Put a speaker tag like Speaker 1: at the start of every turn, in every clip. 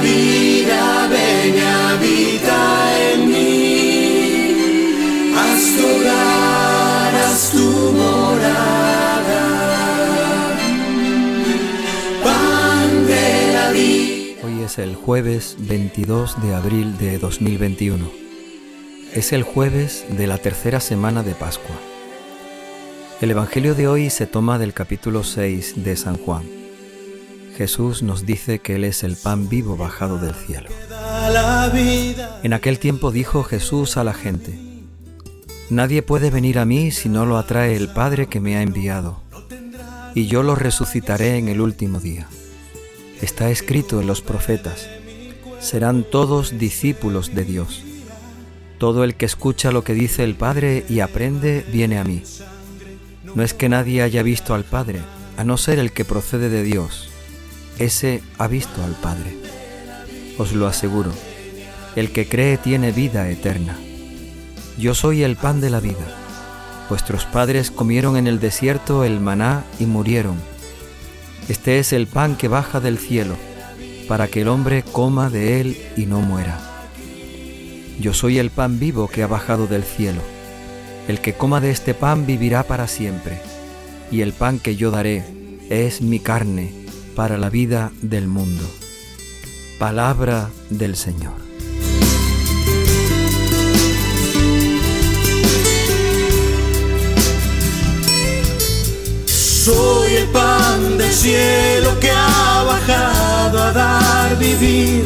Speaker 1: vida, ven y habita en mí. Haz tu hogar, haz tu morada. Pan de la vida.
Speaker 2: Hoy es el jueves 22 de abril de 2021. Es el jueves de la tercera semana de Pascua. El Evangelio de hoy se toma del capítulo 6 de San Juan. Jesús nos dice que Él es el pan vivo bajado del cielo. En aquel tiempo dijo Jesús a la gente, Nadie puede venir a mí si no lo atrae el Padre que me ha enviado, y yo lo resucitaré en el último día. Está escrito en los profetas, serán todos discípulos de Dios. Todo el que escucha lo que dice el Padre y aprende viene a mí. No es que nadie haya visto al Padre, a no ser el que procede de Dios ese ha visto al Padre. Os lo aseguro, el que cree tiene vida eterna. Yo soy el pan de la vida. Vuestros padres comieron en el desierto el maná y murieron. Este es el pan que baja del cielo, para que el hombre coma de él y no muera. Yo soy el pan vivo que ha bajado del cielo. El que coma de este pan vivirá para siempre, y el pan que yo daré es mi carne para la vida del mundo. Palabra del Señor.
Speaker 1: Soy el pan del cielo que ha bajado a dar vivir.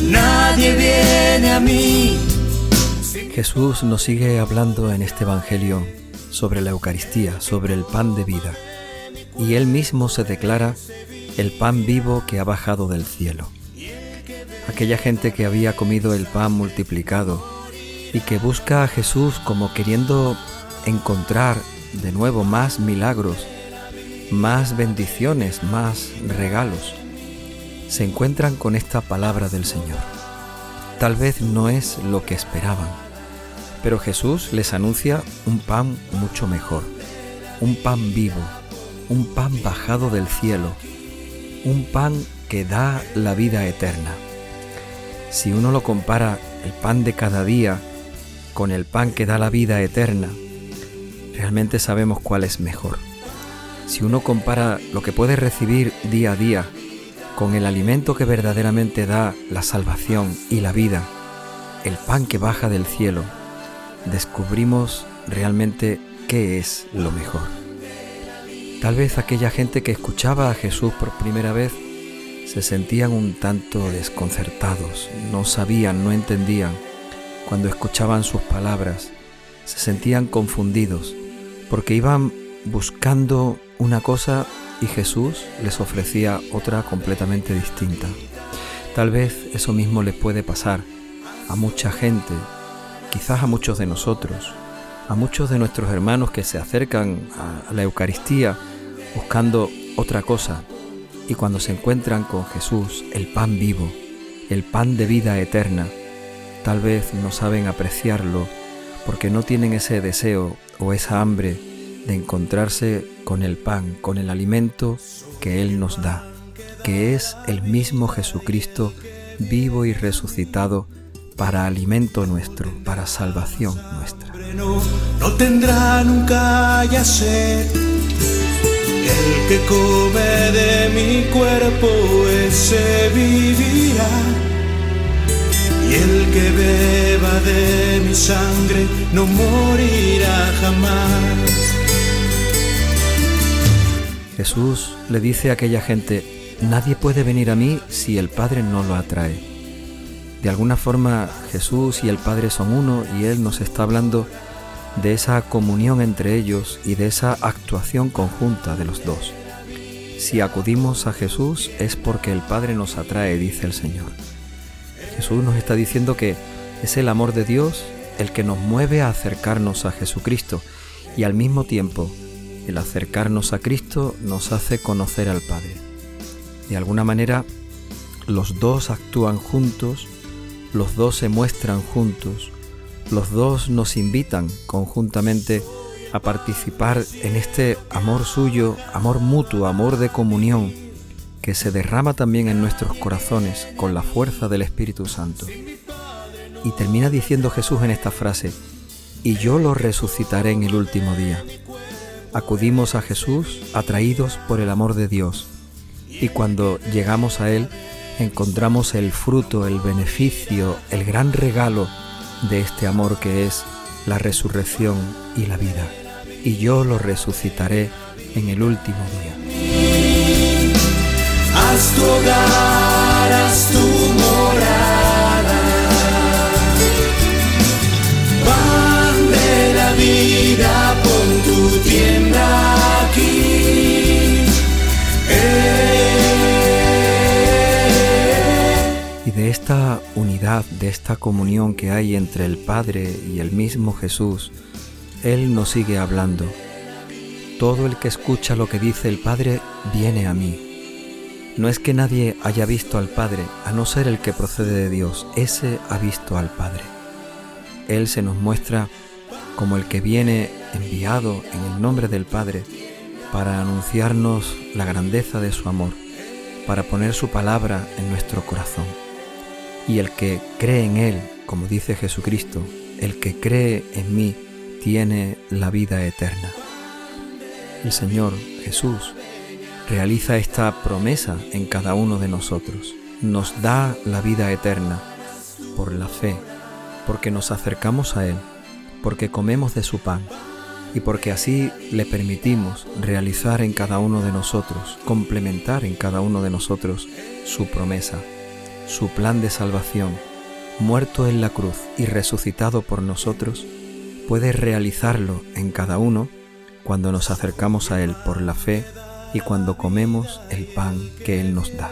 Speaker 1: Nadie viene a mí.
Speaker 2: Jesús nos sigue hablando en este Evangelio sobre la Eucaristía, sobre el pan de vida y Él mismo se declara el pan vivo que ha bajado del cielo. Aquella gente que había comido el pan multiplicado y que busca a Jesús como queriendo encontrar de nuevo más milagros, más bendiciones, más regalos, se encuentran con esta palabra del Señor. Tal vez no es lo que esperaban, pero Jesús les anuncia un pan mucho mejor, un pan vivo, un pan bajado del cielo, un pan que da la vida eterna. Si uno lo compara el pan de cada día con el pan que da la vida eterna, realmente sabemos cuál es mejor. Si uno compara lo que puede recibir día a día con el alimento que verdaderamente da la salvación y la vida, el pan que baja del cielo, descubrimos realmente qué es lo mejor. Tal vez aquella gente que escuchaba a Jesús por primera vez se sentían un tanto desconcertados, no sabían, no entendían. Cuando escuchaban sus palabras, se sentían confundidos, porque iban buscando una cosa y Jesús les ofrecía otra completamente distinta. Tal vez eso mismo le puede pasar a mucha gente, quizás a muchos de nosotros, a muchos de nuestros hermanos que se acercan a la Eucaristía buscando otra cosa y cuando se encuentran con Jesús, el pan vivo, el pan de vida eterna, tal vez no saben apreciarlo porque no tienen ese deseo o esa hambre de encontrarse con el pan, con el alimento que Él nos da, que es el mismo Jesucristo vivo y resucitado para alimento nuestro, para salvación nuestra.
Speaker 1: No tendrá nunca ya el que come de mi cuerpo, ese vivirá. Y el que beba de mi sangre no morirá jamás.
Speaker 2: Jesús le dice a aquella gente, nadie puede venir a mí si el Padre no lo atrae. De alguna forma Jesús y el Padre son uno y Él nos está hablando de esa comunión entre ellos y de esa actuación conjunta de los dos. Si acudimos a Jesús es porque el Padre nos atrae, dice el Señor. Jesús nos está diciendo que es el amor de Dios el que nos mueve a acercarnos a Jesucristo y al mismo tiempo el acercarnos a Cristo nos hace conocer al Padre. De alguna manera, los dos actúan juntos, los dos se muestran juntos, los dos nos invitan conjuntamente a participar en este amor suyo, amor mutuo, amor de comunión, que se derrama también en nuestros corazones con la fuerza del Espíritu Santo. Y termina diciendo Jesús en esta frase, y yo lo resucitaré en el último día. Acudimos a Jesús atraídos por el amor de Dios, y cuando llegamos a Él encontramos el fruto, el beneficio, el gran regalo de este amor que es la resurrección y la vida. Y yo lo resucitaré en el último día. Esta unidad, de esta comunión que hay entre el Padre y el mismo Jesús, Él nos sigue hablando. Todo el que escucha lo que dice el Padre viene a mí. No es que nadie haya visto al Padre, a no ser el que procede de Dios, ese ha visto al Padre. Él se nos muestra como el que viene enviado en el nombre del Padre para anunciarnos la grandeza de su amor, para poner su palabra en nuestro corazón. Y el que cree en Él, como dice Jesucristo, el que cree en mí tiene la vida eterna. El Señor Jesús realiza esta promesa en cada uno de nosotros. Nos da la vida eterna por la fe, porque nos acercamos a Él, porque comemos de su pan y porque así le permitimos realizar en cada uno de nosotros, complementar en cada uno de nosotros su promesa, su plan de salvación, muerto en la cruz y resucitado por nosotros, puede realizarlo en cada uno cuando nos acercamos a Él por la fe y cuando comemos el pan que Él nos da.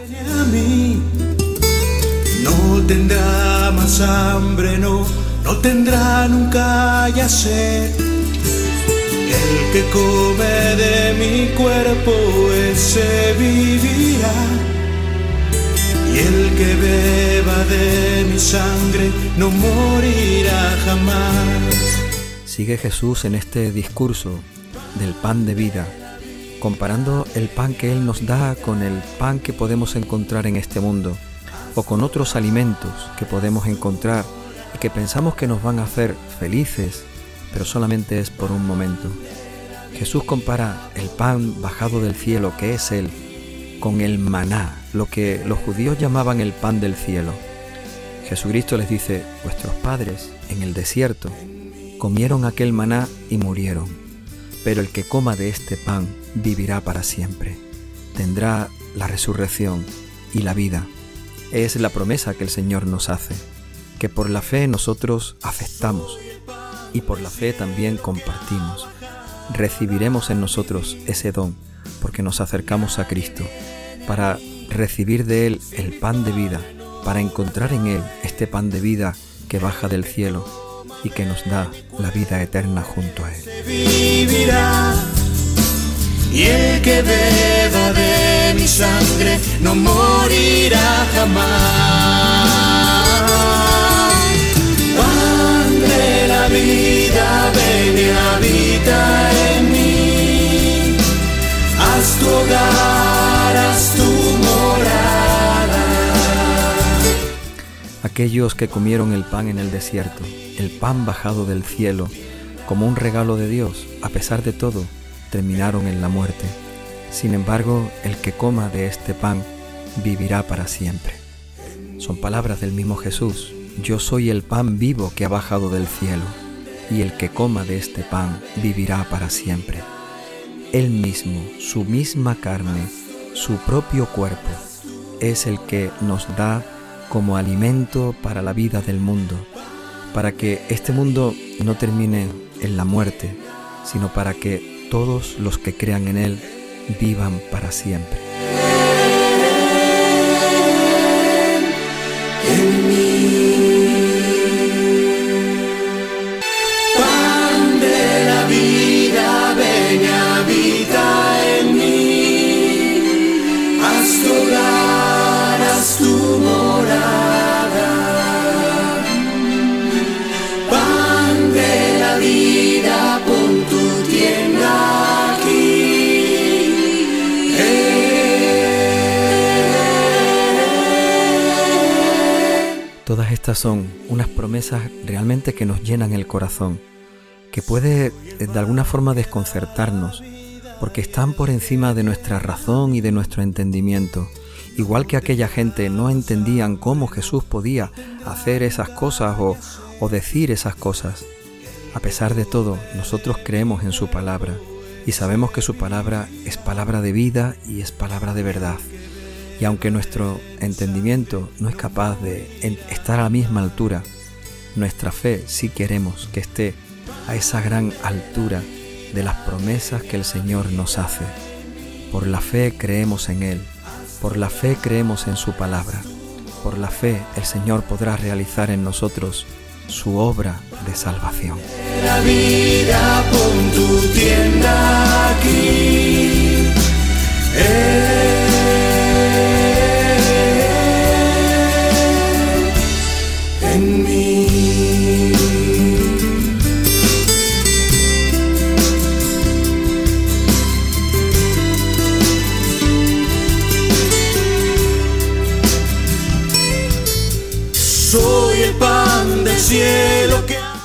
Speaker 1: No tendrá más hambre, no, no tendrá nunca ya sed. El que come de mi cuerpo, ese vivirá. Y el que beba de mi sangre, no morirá jamás.
Speaker 2: Sigue Jesús en este discurso del pan de vida comparando el pan que Él nos da con el pan que podemos encontrar en este mundo o con otros alimentos que podemos encontrar y que pensamos que nos van a hacer felices, pero solamente es por un momento. Jesús compara el pan bajado del cielo, que es Él, con el maná, lo que los judíos llamaban el pan del cielo. Jesucristo les dice, vuestros padres en el desierto comieron aquel maná y murieron, pero el que coma de este pan vivirá para siempre. Tendrá la resurrección y la vida. Es la promesa que el Señor nos hace, que por la fe nosotros aceptamos y por la fe también compartimos. Recibiremos en nosotros ese don porque nos acercamos a Cristo para recibir de Él el pan de vida, para encontrar en Él este pan de vida que baja del cielo y que nos da la vida eterna junto a Él
Speaker 1: y el que beba de mi sangre no morirá jamás.
Speaker 2: Aquellos que comieron el pan en el desierto, el pan bajado del cielo, como un regalo de Dios, a pesar de todo, terminaron en la muerte. Sin embargo, el que coma de este pan vivirá para siempre. Son palabras del mismo Jesús. Yo soy el pan vivo que ha bajado del cielo, y el que coma de este pan vivirá para siempre. Él mismo, su misma carne, su propio cuerpo, es el que nos da como alimento para la vida del mundo, para que este mundo no termine en la muerte, sino para que todos los que crean en Él vivan para siempre. Estas son unas promesas realmente que nos llenan el corazón, que puede eh, de alguna forma desconcertarnos, porque están por encima de nuestra razón y de nuestro entendimiento. Igual que aquella gente no entendían cómo Jesús podía hacer esas cosas o decir esas cosas. A pesar de todo, nosotros creemos en su palabra y sabemos que su palabra es palabra de vida y es palabra de verdad. Y aunque nuestro entendimiento no es capaz de estar a la misma altura, nuestra fe sí queremos que esté a esa gran altura de las promesas que el Señor nos hace. Por la fe creemos en Él, por la fe creemos en su palabra, por la fe el Señor podrá realizar en nosotros su obra de salvación.
Speaker 1: La vida tu tienda aquí.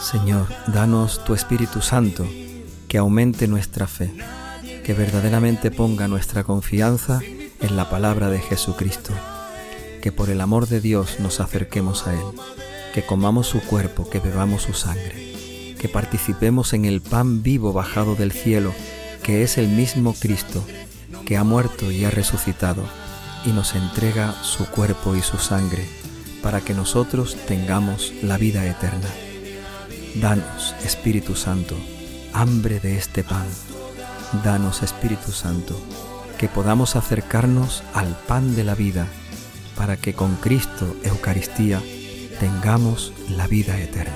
Speaker 2: Señor, danos tu Espíritu Santo que aumente nuestra fe, que verdaderamente ponga nuestra confianza en la palabra de Jesucristo, que por el amor de Dios nos acerquemos a Él, que comamos su cuerpo, que bebamos su sangre, que participemos en el pan vivo bajado del cielo, que es el mismo Cristo, que ha muerto y ha resucitado, y nos entrega su cuerpo y su sangre para que nosotros tengamos la vida eterna. Danos, Espíritu Santo, hambre de este pan. Danos, Espíritu Santo, que podamos acercarnos al pan de la vida, para que con Cristo, Eucaristía, tengamos la vida eterna.